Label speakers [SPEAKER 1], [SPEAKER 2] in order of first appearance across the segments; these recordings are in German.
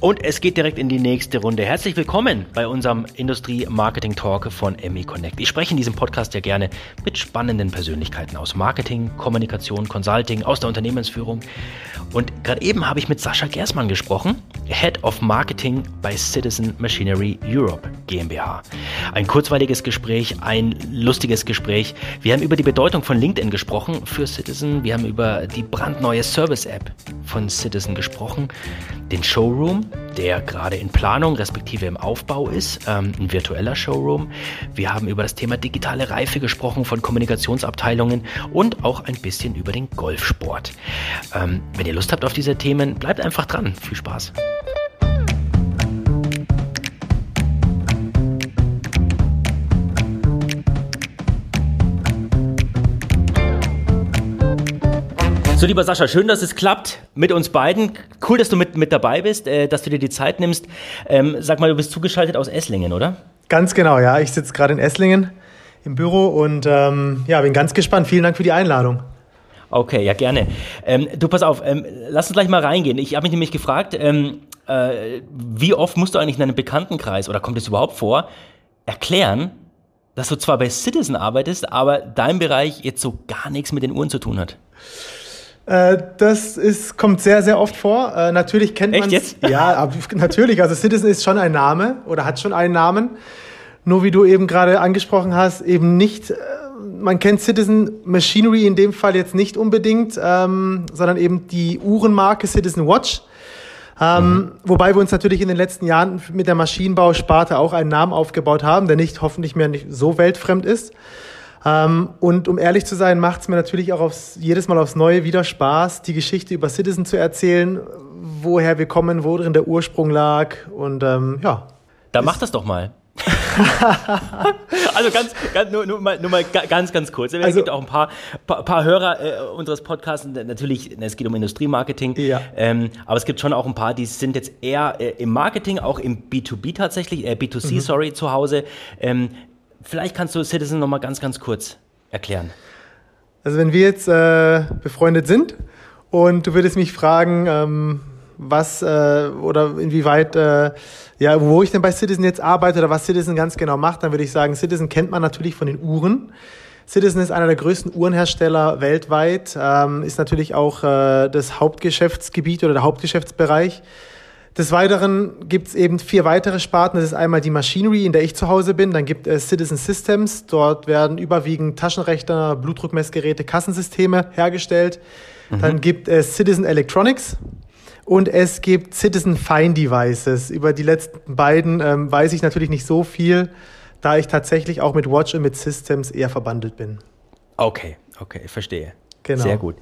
[SPEAKER 1] Und es geht direkt in die nächste Runde. Herzlich willkommen bei unserem Industrie-Marketing-Talk von ME Connect. Ich spreche in diesem Podcast ja gerne mit spannenden Persönlichkeiten aus Marketing, Kommunikation, Consulting, aus der Unternehmensführung. Und gerade eben habe ich mit Sascha Gersmann gesprochen, Head of Marketing bei Citizen Machinery Europe GmbH. Ein kurzweiliges Gespräch, ein lustiges Gespräch. Wir haben über die Bedeutung von LinkedIn gesprochen für Citizen. Wir haben über die brandneue Service-App von Citizen gesprochen, den Showroom der gerade in Planung respektive im Aufbau ist, ähm, ein virtueller Showroom. Wir haben über das Thema digitale Reife gesprochen von Kommunikationsabteilungen und auch ein bisschen über den Golfsport. Ähm, wenn ihr Lust habt auf diese Themen, bleibt einfach dran. Viel Spaß. So, lieber Sascha, schön, dass es klappt mit uns beiden. Cool, dass du mit, mit dabei bist, äh, dass du dir die Zeit nimmst. Ähm, sag mal, du bist zugeschaltet aus Esslingen, oder?
[SPEAKER 2] Ganz genau, ja. Ich sitze gerade in Esslingen im Büro und ähm, ja, bin ganz gespannt. Vielen Dank für die Einladung.
[SPEAKER 1] Okay, ja, gerne. Ähm, du, pass auf, ähm, lass uns gleich mal reingehen. Ich habe mich nämlich gefragt, ähm, äh, wie oft musst du eigentlich in einem Bekanntenkreis, oder kommt es überhaupt vor, erklären, dass du zwar bei Citizen arbeitest, aber dein Bereich jetzt so gar nichts mit den Uhren zu tun hat?
[SPEAKER 2] Äh, das ist, kommt sehr, sehr oft vor. Äh, natürlich kennt man
[SPEAKER 1] jetzt?
[SPEAKER 2] Ja, natürlich. Also Citizen ist schon ein Name oder hat schon einen Namen. Nur wie du eben gerade angesprochen hast, eben nicht, äh, man kennt Citizen Machinery in dem Fall jetzt nicht unbedingt, ähm, sondern eben die Uhrenmarke Citizen Watch. Ähm, mhm. Wobei wir uns natürlich in den letzten Jahren mit der Maschinenbausparte auch einen Namen aufgebaut haben, der nicht hoffentlich mehr nicht so weltfremd ist. Ähm, und um ehrlich zu sein, macht es mir natürlich auch aufs, jedes Mal aufs Neue wieder Spaß, die Geschichte über Citizen zu erzählen, woher wir kommen, wo drin der Ursprung lag. Und ähm, ja.
[SPEAKER 1] Da mach das doch mal. also ganz, ganz nur, nur, mal, nur mal ganz, ganz kurz. Es also, gibt auch ein paar, paar, paar Hörer äh, unseres Podcasts. Natürlich, es geht um Industriemarketing. Ja. Ähm, aber es gibt schon auch ein paar, die sind jetzt eher äh, im Marketing, auch im B2B tatsächlich, äh, B2C, mhm. sorry, zu Hause. Ähm, Vielleicht kannst du Citizen noch mal ganz, ganz kurz erklären.
[SPEAKER 2] Also wenn wir jetzt äh, befreundet sind und du würdest mich fragen, ähm, was äh, oder inwieweit, äh, ja, wo ich denn bei Citizen jetzt arbeite oder was Citizen ganz genau macht, dann würde ich sagen, Citizen kennt man natürlich von den Uhren. Citizen ist einer der größten Uhrenhersteller weltweit, ähm, ist natürlich auch äh, das Hauptgeschäftsgebiet oder der Hauptgeschäftsbereich. Des Weiteren gibt es eben vier weitere Sparten. Das ist einmal die Machinery, in der ich zu Hause bin. Dann gibt es Citizen Systems. Dort werden überwiegend Taschenrechner, Blutdruckmessgeräte, Kassensysteme hergestellt. Mhm. Dann gibt es Citizen Electronics. Und es gibt Citizen Fine Devices. Über die letzten beiden ähm, weiß ich natürlich nicht so viel, da ich tatsächlich auch mit Watch und mit Systems eher verbandelt bin.
[SPEAKER 1] Okay, okay, verstehe. Genau. Sehr gut.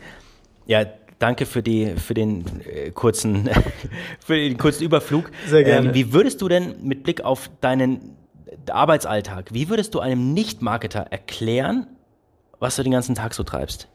[SPEAKER 1] Ja, Danke für, die, für, den, äh, kurzen, für den kurzen Überflug.
[SPEAKER 2] Sehr gerne.
[SPEAKER 1] Ähm, wie würdest du denn mit Blick auf deinen Arbeitsalltag, wie würdest du einem Nicht-Marketer erklären, was du den ganzen Tag so treibst?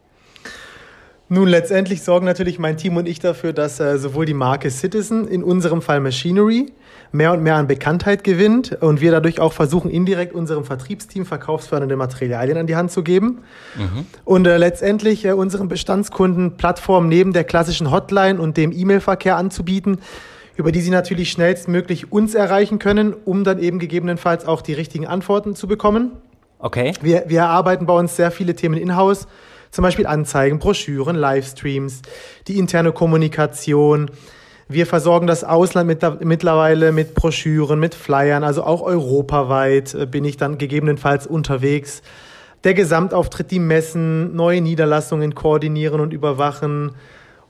[SPEAKER 2] Nun, letztendlich sorgen natürlich mein Team und ich dafür, dass äh, sowohl die Marke Citizen, in unserem Fall Machinery, mehr und mehr an Bekanntheit gewinnt und wir dadurch auch versuchen, indirekt unserem Vertriebsteam verkaufsfördernde Materialien an die Hand zu geben. Mhm. Und äh, letztendlich äh, unseren Bestandskunden Plattformen neben der klassischen Hotline und dem E-Mail-Verkehr anzubieten, über die sie natürlich schnellstmöglich uns erreichen können, um dann eben gegebenenfalls auch die richtigen Antworten zu bekommen.
[SPEAKER 1] Okay.
[SPEAKER 2] Wir, wir erarbeiten bei uns sehr viele Themen in-house zum Beispiel Anzeigen, Broschüren, Livestreams, die interne Kommunikation. Wir versorgen das Ausland mit, mittlerweile mit Broschüren, mit Flyern, also auch europaweit äh, bin ich dann gegebenenfalls unterwegs. Der Gesamtauftritt, die Messen, neue Niederlassungen koordinieren und überwachen.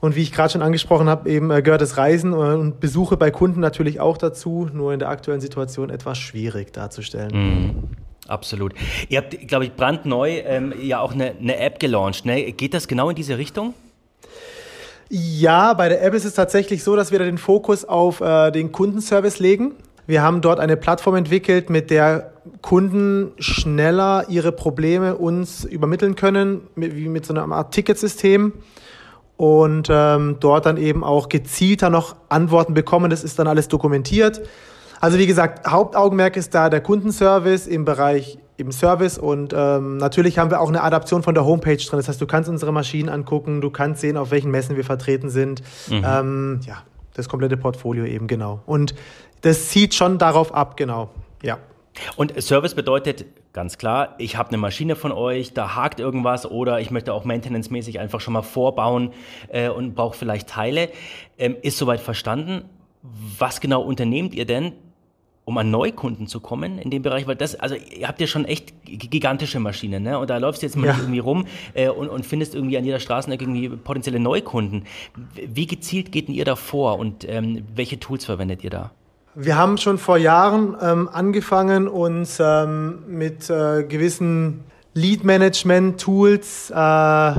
[SPEAKER 2] Und wie ich gerade schon angesprochen habe, eben äh, gehört das Reisen äh, und Besuche bei Kunden natürlich auch dazu, nur in der aktuellen Situation etwas schwierig darzustellen.
[SPEAKER 1] Mhm. Absolut. Ihr habt, glaube ich, brandneu ähm, ja auch eine, eine App gelauncht. Ne? Geht das genau in diese Richtung?
[SPEAKER 2] Ja, bei der App ist es tatsächlich so, dass wir da den Fokus auf äh, den Kundenservice legen. Wir haben dort eine Plattform entwickelt, mit der Kunden schneller ihre Probleme uns übermitteln können, wie mit so einer Art Ticketsystem und ähm, dort dann eben auch gezielter noch Antworten bekommen. Das ist dann alles dokumentiert. Also wie gesagt, Hauptaugenmerk ist da der Kundenservice im Bereich im Service und ähm, natürlich haben wir auch eine Adaption von der Homepage drin. Das heißt, du kannst unsere Maschinen angucken, du kannst sehen, auf welchen Messen wir vertreten sind. Mhm. Ähm, ja, Das komplette Portfolio eben, genau. Und das zieht schon darauf ab, genau. Ja.
[SPEAKER 1] Und Service bedeutet ganz klar, ich habe eine Maschine von euch, da hakt irgendwas oder ich möchte auch maintenance-mäßig einfach schon mal vorbauen äh, und brauche vielleicht Teile. Ähm, ist soweit verstanden. Was genau unternehmt ihr denn, um an Neukunden zu kommen in dem Bereich? Weil das, also ihr habt ja schon echt gigantische Maschinen, ne? Und da läufst du jetzt mal ja. irgendwie rum äh, und, und findest irgendwie an jeder Straßenecke irgendwie potenzielle Neukunden. Wie gezielt geht denn ihr da vor und ähm, welche Tools verwendet ihr da?
[SPEAKER 2] Wir haben schon vor Jahren ähm, angefangen, uns ähm, mit äh, gewissen Lead-Management-Tools äh,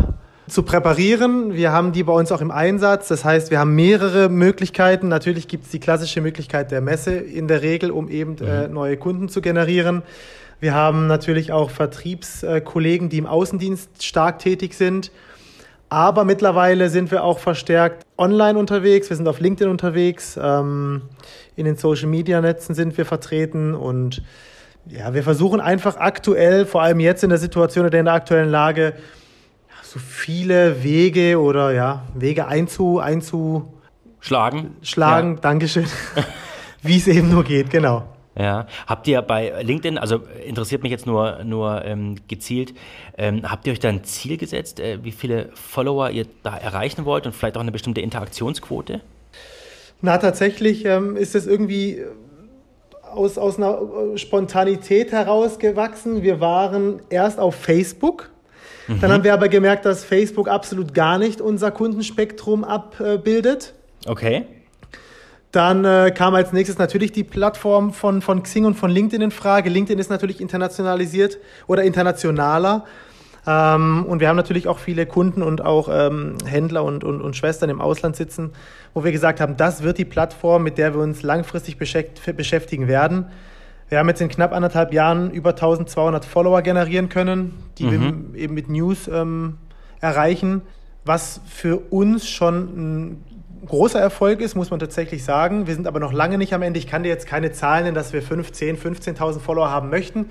[SPEAKER 2] zu präparieren. Wir haben die bei uns auch im Einsatz. Das heißt, wir haben mehrere Möglichkeiten. Natürlich gibt es die klassische Möglichkeit der Messe in der Regel, um eben äh, mhm. neue Kunden zu generieren. Wir haben natürlich auch Vertriebskollegen, die im Außendienst stark tätig sind. Aber mittlerweile sind wir auch verstärkt online unterwegs. Wir sind auf LinkedIn unterwegs. Ähm, in den Social Media Netzen sind wir vertreten und ja, wir versuchen einfach aktuell, vor allem jetzt in der Situation oder in der aktuellen Lage, so viele Wege oder ja, Wege einzu, einzuschlagen. Schlagen, ja. Dankeschön. Wie es eben nur geht, genau.
[SPEAKER 1] Ja, habt ihr bei LinkedIn, also interessiert mich jetzt nur, nur ähm, gezielt, ähm, habt ihr euch da ein Ziel gesetzt, äh, wie viele Follower ihr da erreichen wollt und vielleicht auch eine bestimmte Interaktionsquote?
[SPEAKER 2] Na, tatsächlich ähm, ist es irgendwie aus, aus einer Spontanität herausgewachsen. Wir waren erst auf Facebook. Mhm. Dann haben wir aber gemerkt, dass Facebook absolut gar nicht unser Kundenspektrum abbildet.
[SPEAKER 1] Okay.
[SPEAKER 2] Dann äh, kam als nächstes natürlich die Plattform von, von Xing und von LinkedIn in Frage. LinkedIn ist natürlich internationalisiert oder internationaler. Ähm, und wir haben natürlich auch viele Kunden und auch ähm, Händler und, und, und Schwestern im Ausland sitzen, wo wir gesagt haben, das wird die Plattform, mit der wir uns langfristig beschäftigen werden. Wir haben jetzt in knapp anderthalb Jahren über 1200 Follower generieren können, die mhm. wir eben mit News ähm, erreichen, was für uns schon ein großer Erfolg ist, muss man tatsächlich sagen. Wir sind aber noch lange nicht am Ende. Ich kann dir jetzt keine Zahlen nennen, dass wir 15, 15.000 Follower haben möchten.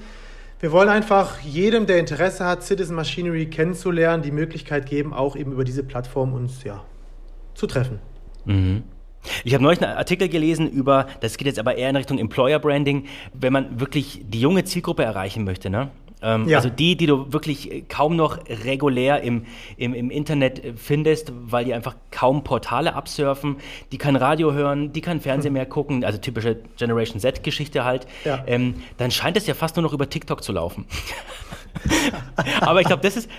[SPEAKER 2] Wir wollen einfach jedem, der Interesse hat, Citizen Machinery kennenzulernen, die Möglichkeit geben, auch eben über diese Plattform uns ja, zu treffen.
[SPEAKER 1] Mhm. Ich habe neulich einen Artikel gelesen über, das geht jetzt aber eher in Richtung Employer Branding, wenn man wirklich die junge Zielgruppe erreichen möchte. Ne? Ähm, ja. Also die, die du wirklich kaum noch regulär im, im, im Internet findest, weil die einfach kaum Portale absurfen, die kein Radio hören, die kein Fernsehen mehr gucken, also typische Generation Z-Geschichte halt, ja. ähm, dann scheint es ja fast nur noch über TikTok zu laufen. Aber ich glaube, das ist,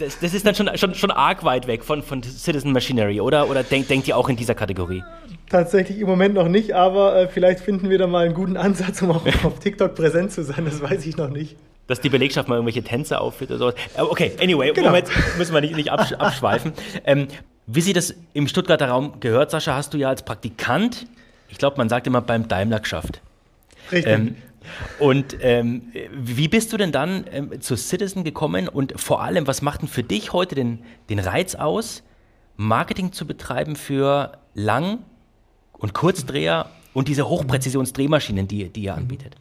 [SPEAKER 1] das, das, ist dann schon, schon, schon arg weit weg von, von Citizen Machinery, oder? Oder denkt, denkt ihr auch in dieser Kategorie?
[SPEAKER 2] Tatsächlich im Moment noch nicht, aber äh, vielleicht finden wir da mal einen guten Ansatz, um auch auf TikTok präsent zu sein. Das weiß ich noch nicht
[SPEAKER 1] dass die Belegschaft mal irgendwelche Tänze aufführt oder sowas. Okay, anyway, genau. Moment, müssen wir nicht, nicht absch abschweifen. Ähm, wie sie das im Stuttgarter Raum gehört, Sascha, hast du ja als Praktikant, ich glaube, man sagt immer beim Daimler geschafft.
[SPEAKER 2] Richtig. Ähm,
[SPEAKER 1] und ähm, wie bist du denn dann ähm, zu Citizen gekommen und vor allem, was macht denn für dich heute den, den Reiz aus, Marketing zu betreiben für Lang- und Kurzdreher und diese Hochpräzisionsdrehmaschinen, die, die ihr anbietet?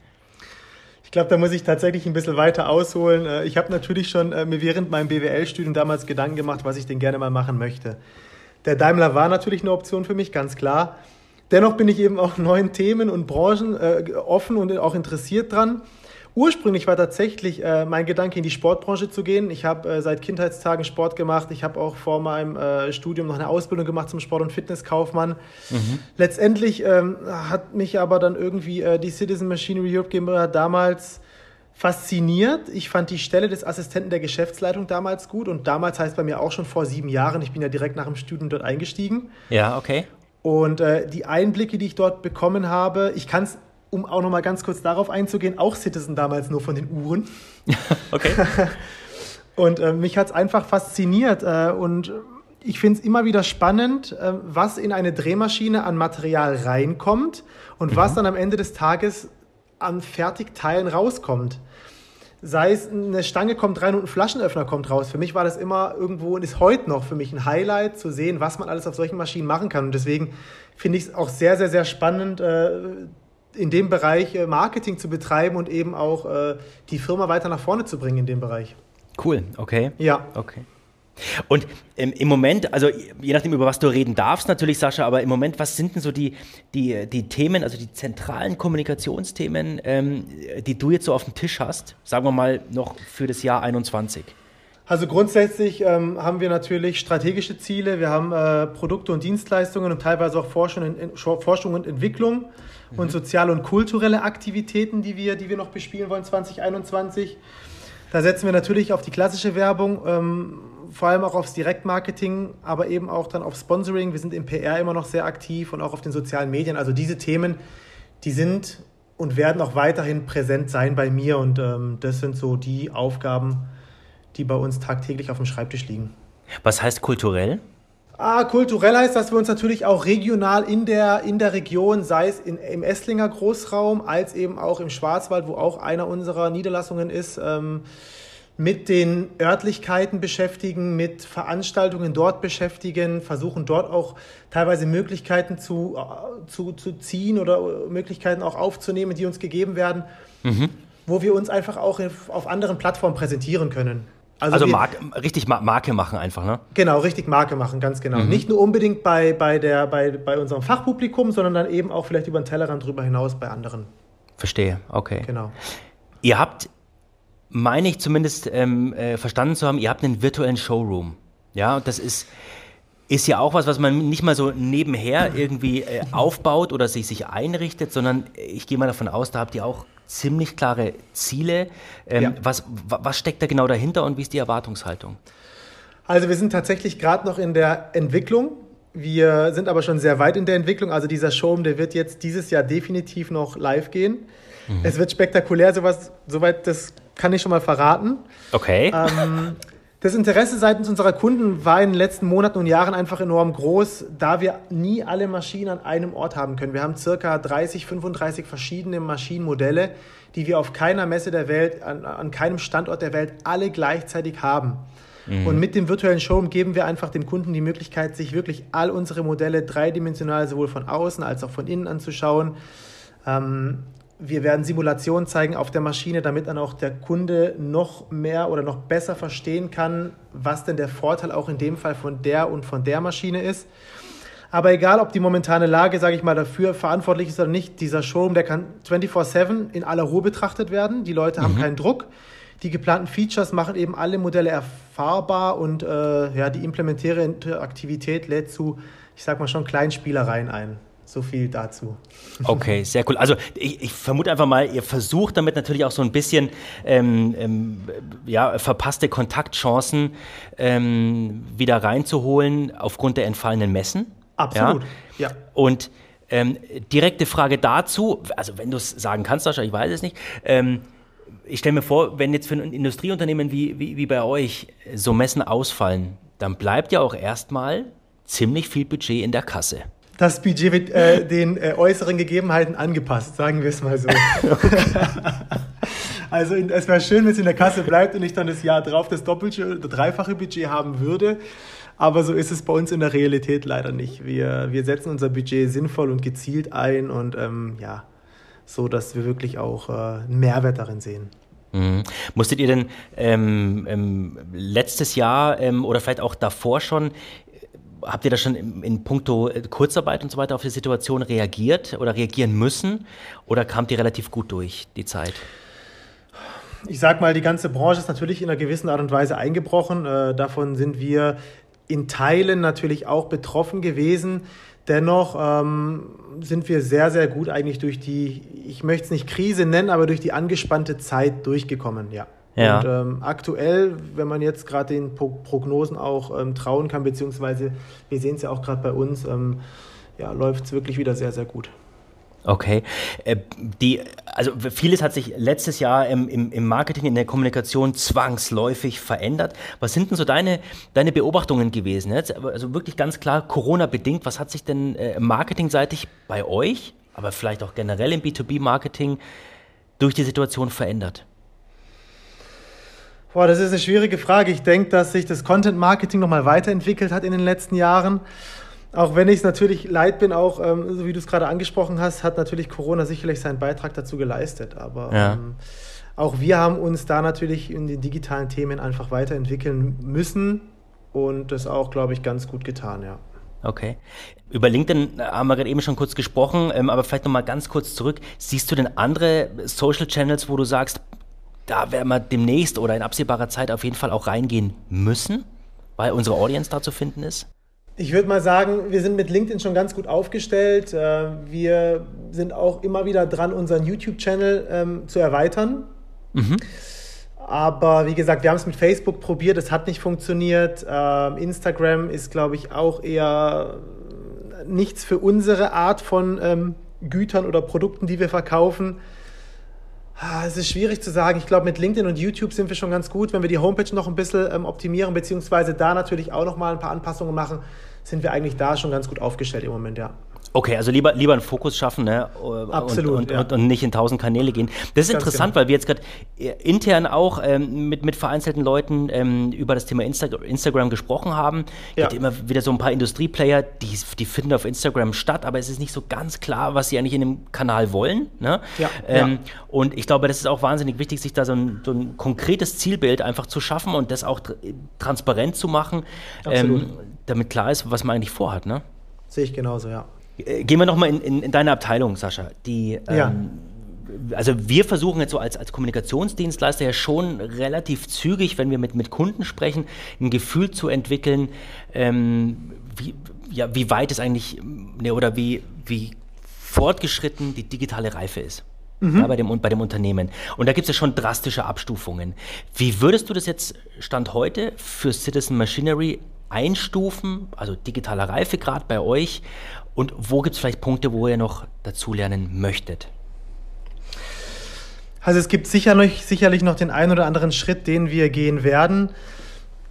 [SPEAKER 2] Ich glaube, da muss ich tatsächlich ein bisschen weiter ausholen. Äh, ich habe natürlich schon äh, mir während meinem BWL-Studium damals Gedanken gemacht, was ich denn gerne mal machen möchte. Der Daimler war natürlich eine Option für mich, ganz klar. Dennoch bin ich eben auch neuen Themen und Branchen äh, offen und auch interessiert dran. Ursprünglich war tatsächlich äh, mein Gedanke, in die Sportbranche zu gehen. Ich habe äh, seit Kindheitstagen Sport gemacht. Ich habe auch vor meinem äh, Studium noch eine Ausbildung gemacht zum Sport- und Fitnesskaufmann. Mhm. Letztendlich ähm, hat mich aber dann irgendwie äh, die Citizen Machinery Europe GmbH damals fasziniert. Ich fand die Stelle des Assistenten der Geschäftsleitung damals gut und damals heißt bei mir auch schon vor sieben Jahren. Ich bin ja direkt nach dem Studium dort eingestiegen.
[SPEAKER 1] Ja, okay.
[SPEAKER 2] Und äh, die Einblicke, die ich dort bekommen habe, ich kann es um auch noch mal ganz kurz darauf einzugehen, auch Citizen damals nur von den Uhren.
[SPEAKER 1] okay.
[SPEAKER 2] und äh, mich hat es einfach fasziniert äh, und ich finde es immer wieder spannend, äh, was in eine Drehmaschine an Material reinkommt und mhm. was dann am Ende des Tages an Fertigteilen rauskommt. Sei es eine Stange kommt rein und ein Flaschenöffner kommt raus. Für mich war das immer irgendwo und ist heute noch für mich ein Highlight zu sehen, was man alles auf solchen Maschinen machen kann. Und deswegen finde ich es auch sehr, sehr, sehr spannend, äh, in dem Bereich äh, Marketing zu betreiben und eben auch äh, die Firma weiter nach vorne zu bringen in dem Bereich.
[SPEAKER 1] Cool, okay.
[SPEAKER 2] Ja.
[SPEAKER 1] Okay. Und ähm, im Moment, also je nachdem, über was du reden darfst, natürlich, Sascha, aber im Moment, was sind denn so die, die, die Themen, also die zentralen Kommunikationsthemen, ähm, die du jetzt so auf dem Tisch hast, sagen wir mal noch für das Jahr 21?
[SPEAKER 2] Also grundsätzlich ähm, haben wir natürlich strategische Ziele, wir haben äh, Produkte und Dienstleistungen und teilweise auch Forschung, in, Forschung und Entwicklung mhm. und soziale und kulturelle Aktivitäten, die wir, die wir noch bespielen wollen 2021. Da setzen wir natürlich auf die klassische Werbung, ähm, vor allem auch aufs Direktmarketing, aber eben auch dann auf Sponsoring. Wir sind im PR immer noch sehr aktiv und auch auf den sozialen Medien. Also diese Themen, die sind und werden auch weiterhin präsent sein bei mir und ähm, das sind so die Aufgaben, die bei uns tagtäglich auf dem Schreibtisch liegen.
[SPEAKER 1] Was heißt kulturell?
[SPEAKER 2] Ah, kulturell heißt, dass wir uns natürlich auch regional in der, in der Region, sei es in, im Esslinger Großraum, als eben auch im Schwarzwald, wo auch einer unserer Niederlassungen ist, ähm, mit den Örtlichkeiten beschäftigen, mit Veranstaltungen dort beschäftigen, versuchen dort auch teilweise Möglichkeiten zu, äh, zu, zu ziehen oder Möglichkeiten auch aufzunehmen, die uns gegeben werden, mhm. wo wir uns einfach auch auf anderen Plattformen präsentieren können.
[SPEAKER 1] Also, also Marke, richtig Marke machen einfach, ne?
[SPEAKER 2] Genau, richtig Marke machen, ganz genau. Mhm. Nicht nur unbedingt bei, bei, der, bei, bei unserem Fachpublikum, sondern dann eben auch vielleicht über den Tellerrand drüber hinaus bei anderen.
[SPEAKER 1] Verstehe, okay.
[SPEAKER 2] Genau.
[SPEAKER 1] Ihr habt, meine ich zumindest ähm, äh, verstanden zu haben, ihr habt einen virtuellen Showroom. Ja, und das ist, ist ja auch was, was man nicht mal so nebenher irgendwie äh, aufbaut oder sich, sich einrichtet, sondern ich gehe mal davon aus, da habt ihr auch ziemlich klare Ziele. Ähm, ja. was, was steckt da genau dahinter und wie ist die Erwartungshaltung?
[SPEAKER 2] Also wir sind tatsächlich gerade noch in der Entwicklung. Wir sind aber schon sehr weit in der Entwicklung. Also dieser Showroom, der wird jetzt dieses Jahr definitiv noch live gehen. Mhm. Es wird spektakulär, sowas, soweit das kann ich schon mal verraten.
[SPEAKER 1] Okay.
[SPEAKER 2] Ähm, das Interesse seitens unserer Kunden war in den letzten Monaten und Jahren einfach enorm groß, da wir nie alle Maschinen an einem Ort haben können. Wir haben circa 30, 35 verschiedene Maschinenmodelle, die wir auf keiner Messe der Welt, an, an keinem Standort der Welt alle gleichzeitig haben. Mhm. Und mit dem virtuellen Showroom geben wir einfach dem Kunden die Möglichkeit, sich wirklich all unsere Modelle dreidimensional sowohl von außen als auch von innen anzuschauen. Ähm, wir werden Simulationen zeigen auf der Maschine, damit dann auch der Kunde noch mehr oder noch besser verstehen kann, was denn der Vorteil auch in dem Fall von der und von der Maschine ist. Aber egal, ob die momentane Lage, sage ich mal, dafür verantwortlich ist oder nicht, dieser Showroom, der kann 24/7 in aller Ruhe betrachtet werden. Die Leute mhm. haben keinen Druck. Die geplanten Features machen eben alle Modelle erfahrbar und äh, ja, die implementäre Interaktivität lädt zu, ich sag mal schon, kleinen Spielereien ein. So viel dazu.
[SPEAKER 1] Okay, sehr cool. Also ich, ich, vermute einfach mal, ihr versucht damit natürlich auch so ein bisschen ähm, ähm, ja, verpasste Kontaktchancen ähm, wieder reinzuholen aufgrund der entfallenen Messen.
[SPEAKER 2] Absolut,
[SPEAKER 1] ja. ja. Und ähm, direkte Frage dazu, also wenn du es sagen kannst, Sascha, ich weiß es nicht. Ähm, ich stelle mir vor, wenn jetzt für ein Industrieunternehmen wie, wie, wie bei euch so Messen ausfallen, dann bleibt ja auch erstmal ziemlich viel Budget in der Kasse
[SPEAKER 2] das Budget wird äh, den äh, äußeren Gegebenheiten angepasst, sagen wir es mal so. also in, es wäre schön, wenn es in der Kasse bleibt und ich dann das Jahr drauf das doppelte oder dreifache Budget haben würde. Aber so ist es bei uns in der Realität leider nicht. Wir, wir setzen unser Budget sinnvoll und gezielt ein und ähm, ja, so, dass wir wirklich auch äh, einen Mehrwert darin sehen.
[SPEAKER 1] Mhm. Musstet ihr denn ähm, ähm, letztes Jahr ähm, oder vielleicht auch davor schon habt ihr da schon in, in puncto äh, Kurzarbeit und so weiter auf die Situation reagiert oder reagieren müssen? Oder kamt ihr relativ gut durch die Zeit?
[SPEAKER 2] Ich sag mal, die ganze Branche ist natürlich in einer gewissen Art und Weise eingebrochen. Äh, davon sind wir in Teilen natürlich auch betroffen gewesen. Dennoch ähm, sind wir sehr, sehr gut eigentlich durch die, ich möchte es nicht Krise nennen, aber durch die angespannte Zeit durchgekommen, ja. Ja. Und ähm, aktuell, wenn man jetzt gerade den Pro Prognosen auch ähm, trauen kann, beziehungsweise wir sehen es ja auch gerade bei uns, ähm, ja, läuft es wirklich wieder sehr, sehr gut.
[SPEAKER 1] Okay. Äh, die, also vieles hat sich letztes Jahr im, im, Marketing, in der Kommunikation zwangsläufig verändert. Was sind denn so deine, deine Beobachtungen gewesen? Also wirklich ganz klar Corona-bedingt. Was hat sich denn äh, marketingseitig bei euch, aber vielleicht auch generell im B2B-Marketing durch die Situation verändert?
[SPEAKER 2] Boah, das ist eine schwierige Frage. Ich denke, dass sich das Content Marketing nochmal weiterentwickelt hat in den letzten Jahren. Auch wenn ich es natürlich leid bin, auch ähm, so wie du es gerade angesprochen hast, hat natürlich Corona sicherlich seinen Beitrag dazu geleistet. Aber ja. ähm, auch wir haben uns da natürlich in den digitalen Themen einfach weiterentwickeln müssen und das auch, glaube ich, ganz gut getan, ja.
[SPEAKER 1] Okay. Über LinkedIn haben wir gerade eben schon kurz gesprochen, ähm, aber vielleicht nochmal ganz kurz zurück. Siehst du denn andere Social Channels, wo du sagst, da werden wir demnächst oder in absehbarer Zeit auf jeden Fall auch reingehen müssen, weil unsere Audience da zu finden ist?
[SPEAKER 2] Ich würde mal sagen, wir sind mit LinkedIn schon ganz gut aufgestellt. Äh, wir sind auch immer wieder dran, unseren YouTube-Channel ähm, zu erweitern. Mhm. Aber wie gesagt, wir haben es mit Facebook probiert, es hat nicht funktioniert. Ähm, Instagram ist, glaube ich, auch eher nichts für unsere Art von ähm, Gütern oder Produkten, die wir verkaufen. Ah, es ist schwierig zu sagen. Ich glaube, mit LinkedIn und YouTube sind wir schon ganz gut. Wenn wir die Homepage noch ein bisschen ähm, optimieren, beziehungsweise da natürlich auch noch mal ein paar Anpassungen machen, sind wir eigentlich da schon ganz gut aufgestellt im Moment, ja.
[SPEAKER 1] Okay, also lieber, lieber einen Fokus schaffen ne?
[SPEAKER 2] Absolut,
[SPEAKER 1] und, und, ja. und, und, nicht in tausend Kanäle gehen. Das ist Ganz interessant, genau. weil wir jetzt gerade äh, intern auch ähm, mit, mit vereinzelten Leuten ähm, über das Thema Insta Instagram gesprochen haben. Ja. Gibt immer wieder so ein paar Industrieplayer, die, die finden auf Instagram statt, aber es ist nicht so ganz klar, was sie eigentlich in dem Kanal wollen. Ne? Ja. Ähm, ja. Und ich glaube, das ist auch wahnsinnig wichtig, sich da so ein, so ein konkretes Zielbild einfach zu schaffen und das auch tr transparent zu machen, ähm, damit klar ist, was man eigentlich vorhat. Ne?
[SPEAKER 2] Sehe ich genauso, ja.
[SPEAKER 1] Äh, gehen wir nochmal in, in, in deine Abteilung, Sascha. Die, ja. Ähm, also wir versuchen jetzt so als, als Kommunikationsdienstleister ja schon relativ zügig, wenn wir mit, mit Kunden sprechen, ein Gefühl zu entwickeln, ähm, wie, ja, wie weit es eigentlich ne, oder wie, wie fortgeschritten die digitale Reife ist. Mhm. Ja, bei, dem, bei dem Unternehmen. Und da gibt es ja schon drastische Abstufungen. Wie würdest du das jetzt Stand heute für Citizen Machinery einstufen, also digitaler Reifegrad bei euch? Und wo gibt es vielleicht Punkte, wo ihr noch dazulernen möchtet?
[SPEAKER 2] Also es gibt sicher noch, sicherlich noch den einen oder anderen Schritt, den wir gehen werden.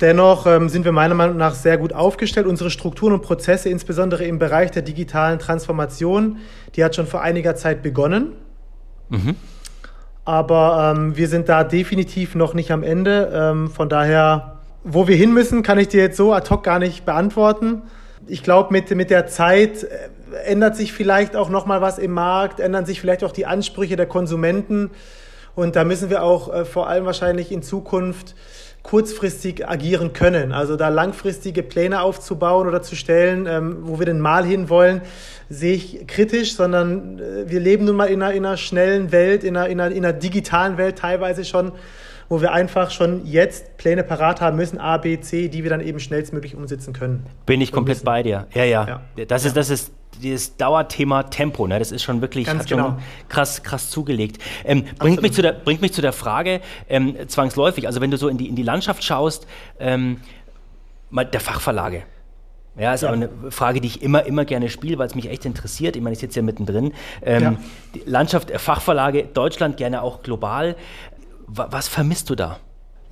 [SPEAKER 2] Dennoch ähm, sind wir meiner Meinung nach sehr gut aufgestellt. Unsere Strukturen und Prozesse, insbesondere im Bereich der digitalen Transformation, die hat schon vor einiger Zeit begonnen. Mhm. Aber ähm, wir sind da definitiv noch nicht am Ende. Ähm, von daher, wo wir hin müssen, kann ich dir jetzt so ad hoc gar nicht beantworten ich glaube, mit, mit der Zeit äh, ändert sich vielleicht auch nochmal was im Markt, ändern sich vielleicht auch die Ansprüche der Konsumenten. Und da müssen wir auch äh, vor allem wahrscheinlich in Zukunft kurzfristig agieren können. Also da langfristige Pläne aufzubauen oder zu stellen, ähm, wo wir denn mal hinwollen, sehe ich kritisch, sondern äh, wir leben nun mal in einer, in einer schnellen Welt, in einer, in, einer, in einer digitalen Welt teilweise schon wo wir einfach schon jetzt Pläne parat haben müssen, A, B, C, die wir dann eben schnellstmöglich umsetzen können.
[SPEAKER 1] Bin ich komplett bei dir. Ja, ja. ja. Das, Ist, das ist dieses Dauerthema Tempo, ne? das ist schon wirklich
[SPEAKER 2] Ganz genau. schon
[SPEAKER 1] krass, krass zugelegt. Ähm, bringt, mich zu der, bringt mich zu der Frage, ähm, zwangsläufig, also wenn du so in die, in die Landschaft schaust, ähm, mal der Fachverlage. Ja, ist ja. aber eine Frage, die ich immer, immer gerne spiele, weil es mich echt interessiert. Ich meine, ich sitze ja mittendrin. Ähm, ja. Landschaft, Fachverlage, Deutschland, gerne auch global. Was vermisst du da?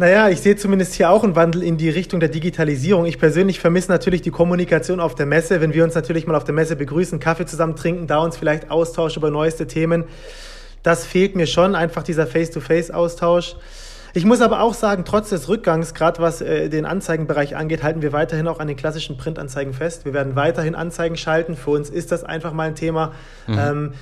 [SPEAKER 2] Naja, ich sehe zumindest hier auch einen Wandel in die Richtung der Digitalisierung. Ich persönlich vermisse natürlich die Kommunikation auf der Messe, wenn wir uns natürlich mal auf der Messe begrüßen, Kaffee zusammen trinken, da uns vielleicht austauschen über neueste Themen. Das fehlt mir schon, einfach dieser Face-to-Face-Austausch. Ich muss aber auch sagen, trotz des Rückgangs, gerade was äh, den Anzeigenbereich angeht, halten wir weiterhin auch an den klassischen Printanzeigen fest. Wir werden weiterhin Anzeigen schalten. Für uns ist das einfach mal ein Thema. Mhm. Ähm,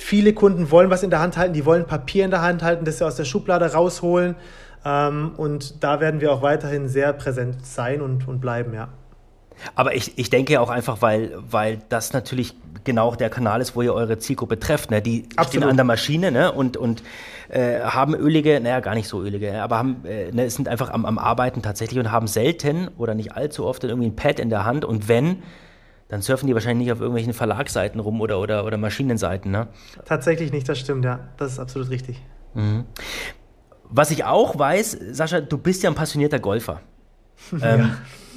[SPEAKER 2] Viele Kunden wollen was in der Hand halten, die wollen Papier in der Hand halten, das sie aus der Schublade rausholen. Ähm, und da werden wir auch weiterhin sehr präsent sein und, und bleiben, ja.
[SPEAKER 1] Aber ich, ich denke auch einfach, weil, weil das natürlich genau der Kanal ist, wo ihr eure Zielgruppe trefft. Ne? Die Absolut. stehen an der Maschine ne? und, und äh, haben ölige, naja, gar nicht so ölige, aber haben, äh, ne, sind einfach am, am Arbeiten tatsächlich und haben selten oder nicht allzu oft irgendwie ein Pad in der Hand. Und wenn, dann surfen die wahrscheinlich nicht auf irgendwelchen Verlagsseiten rum oder, oder, oder Maschinenseiten. Ne?
[SPEAKER 2] Tatsächlich nicht, das stimmt, ja. Das ist absolut richtig. Mhm.
[SPEAKER 1] Was ich auch weiß, Sascha, du bist ja ein passionierter Golfer. ähm,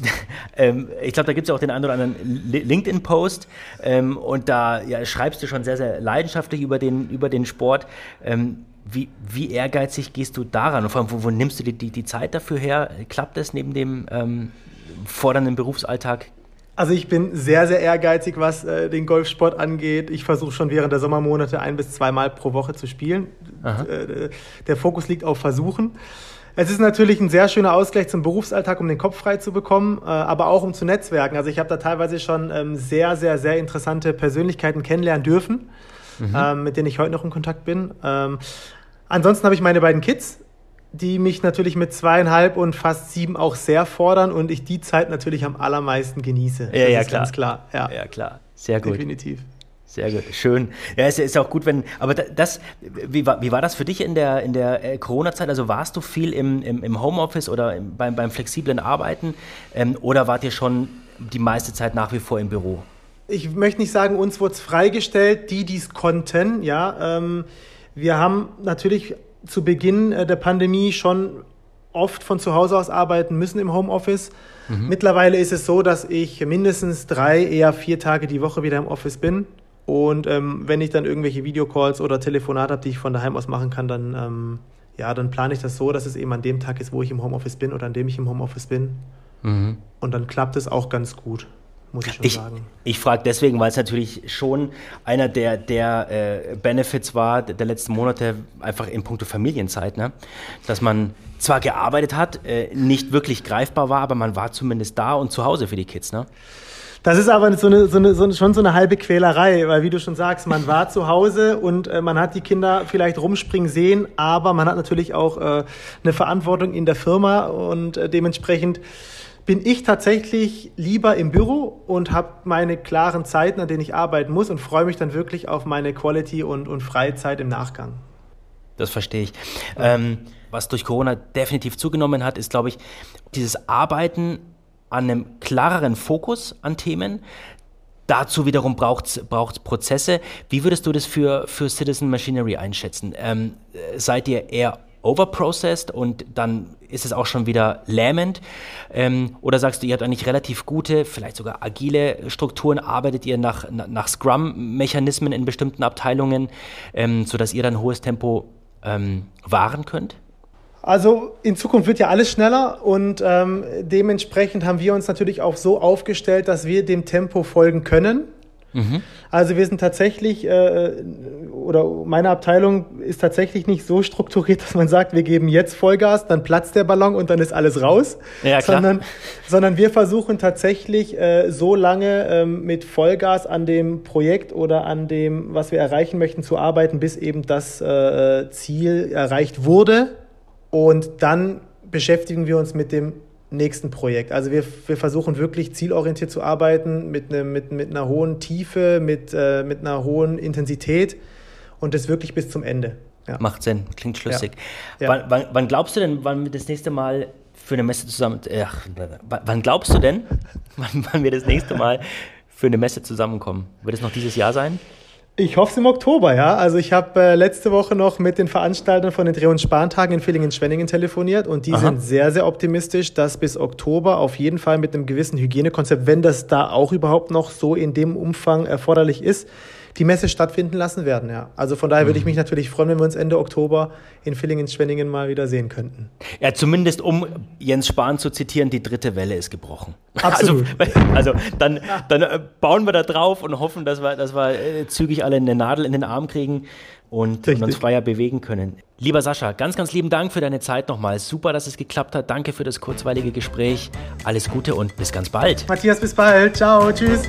[SPEAKER 1] ähm, ich glaube, da gibt es ja auch den einen oder anderen LinkedIn-Post ähm, und da ja, schreibst du schon sehr, sehr leidenschaftlich über den, über den Sport. Ähm, wie, wie, ehrgeizig gehst du daran? Und vor allem, wo, wo nimmst du die, die, die, Zeit dafür her? Klappt das neben dem ähm, fordernden Berufsalltag?
[SPEAKER 2] Also ich bin sehr, sehr ehrgeizig, was äh, den Golfsport angeht. Ich versuche schon während der Sommermonate ein bis zweimal pro Woche zu spielen. Äh, der Fokus liegt auf Versuchen. Es ist natürlich ein sehr schöner Ausgleich zum Berufsalltag, um den Kopf frei zu bekommen, äh, aber auch um zu netzwerken. Also ich habe da teilweise schon ähm, sehr, sehr, sehr interessante Persönlichkeiten kennenlernen dürfen, mhm. ähm, mit denen ich heute noch in Kontakt bin. Ähm, ansonsten habe ich meine beiden Kids, die mich natürlich mit zweieinhalb und fast sieben auch sehr fordern und ich die Zeit natürlich am allermeisten genieße.
[SPEAKER 1] Ja,
[SPEAKER 2] das
[SPEAKER 1] ja,
[SPEAKER 2] ist
[SPEAKER 1] klar.
[SPEAKER 2] ganz klar. Ja,
[SPEAKER 1] Ja, klar. Sehr gut.
[SPEAKER 2] definitiv.
[SPEAKER 1] Sehr gut, schön. Ja, es ist auch gut, wenn. Aber da- das, wie war, wie war das für dich in der, in der äh, Corona-Zeit? Also warst du viel im, im, im Homeoffice oder im, beim, beim flexiblen Arbeiten? Ähm, oder wart ihr schon die meiste Zeit nach wie vor im Büro?
[SPEAKER 2] Ich möchte nicht sagen, uns wurde es freigestellt, die, die es konnten. Ja, ähm, wir haben natürlich zu Beginn äh, der Pandemie schon oft von zu Hause aus arbeiten müssen im Homeoffice. Mittlerweile ist es so, dass ich mindestens drei, eher vier Tage die Woche wieder im Office bin. Und ähm, wenn ich dann irgendwelche Videocalls oder Telefonate habe, die ich von daheim aus machen kann, dann, ähm, ja, dann plane ich das so, dass es eben an dem Tag ist, wo ich im Homeoffice bin oder an dem ich im Homeoffice bin. Und dann klappt es auch ganz gut, muss ich schon
[SPEAKER 1] Ich,
[SPEAKER 2] sagen.
[SPEAKER 1] ich frage deswegen, weil es natürlich schon einer der, der äh, Benefits war der letzten Monate, einfach in puncto Familienzeit, ne? dass man zwar gearbeitet hat, äh, nicht wirklich greifbar war, aber man war zumindest da und zu Hause für die Kids. Ne?
[SPEAKER 2] Das ist aber so eine, so eine, so eine, schon so eine halbe Quälerei, weil wie du schon sagst, man war zu Hause und äh, man hat die Kinder vielleicht rumspringen sehen, aber man hat natürlich auch äh, eine Verantwortung in der Firma und äh, dementsprechend bin ich tatsächlich lieber im Büro und habe meine klaren Zeiten, an denen ich arbeiten muss und freue mich dann wirklich auf meine Quality und, und Freizeit im Nachgang.
[SPEAKER 1] Das verstehe ich. Ähm, was durch Corona definitiv zugenommen hat, ist, glaube ich, dieses Arbeiten an einem klareren Fokus an Themen. Dazu wiederum braucht es Prozesse. Wie würdest du das für, für Citizen Machinery einschätzen? Ähm, äh, seid ihr eher overprocessed und dann ist es auch schon wieder lähmend? Ähm, oder sagst du, ihr habt eigentlich relativ gute, vielleicht sogar agile Strukturen? Arbeitet ihr nach, nach Scrum-Mechanismen in bestimmten Abteilungen, ähm, sodass ihr dann hohes Tempo ähm, wahren könnt?
[SPEAKER 2] Also in Zukunft wird ja alles schneller und ähm, dementsprechend haben wir uns natürlich auch so aufgestellt, dass wir dem Tempo folgen können. Also wir sind tatsächlich, äh, oder meine Abteilung ist tatsächlich nicht so strukturiert, dass man sagt, wir geben jetzt Vollgas, dann platzt der Ballon und dann ist alles raus.
[SPEAKER 1] Ja, klar.
[SPEAKER 2] Sondern, sondern wir versuchen tatsächlich äh, so lange ähm, mit Vollgas an dem Projekt oder an dem, was wir erreichen möchten, zu arbeiten, bis eben das äh, Ziel erreicht wurde. Und dann beschäftigen wir uns mit dem nächsten Projekt. Also wir, wir versuchen wirklich zielorientiert zu arbeiten, mit, ne, mit, mit einer hohen Tiefe, mit, äh, mit einer hohen Intensität und das wirklich bis zum Ende. Ja.
[SPEAKER 1] Macht Sinn, klingt schlüssig.
[SPEAKER 2] Ja.
[SPEAKER 1] Wann, wann, wann glaubst du denn, wann wir das nächste Mal für eine Messe zusammen. Äh, ach, wann- wann glaubst du denn, wann, wann wir das nächste Mal für eine Messe zusammenkommen? Wird es noch dieses Jahr sein?
[SPEAKER 2] Ich hoffe es im Oktober, ja. Also ich habe äh, letzte Woche noch mit den Veranstaltern von den Dreh- und Spantagen in Villingen-Schwenningen telefoniert und die
[SPEAKER 1] Aha.
[SPEAKER 2] sind sehr, sehr optimistisch, dass bis Oktober auf jeden Fall mit einem gewissen Hygienekonzept, wenn das da auch überhaupt noch so in dem Umfang erforderlich ist, die Messe stattfinden lassen werden, ja. Also von daher würde ich mich natürlich freuen, wenn wir uns Ende Oktober in Villingen-Schwenningen mal wieder sehen könnten.
[SPEAKER 1] Ja, zumindest um Jens Spahn zu zitieren, die dritte Welle ist gebrochen.
[SPEAKER 2] Absolut.
[SPEAKER 1] Also, also dann, dann äh, bauen wir da drauf und hoffen, dass wir, dass wir äh, zügig alle eine Nadel in den Arm kriegen und, und uns freier bewegen können. Lieber Sascha, ganz, ganz lieben Dank für deine Zeit nochmal. Super, dass es geklappt hat. Danke für das kurzweilige Gespräch. Alles Gute und bis ganz bald.
[SPEAKER 2] Matthias, bis bald. Ciao, tschüss.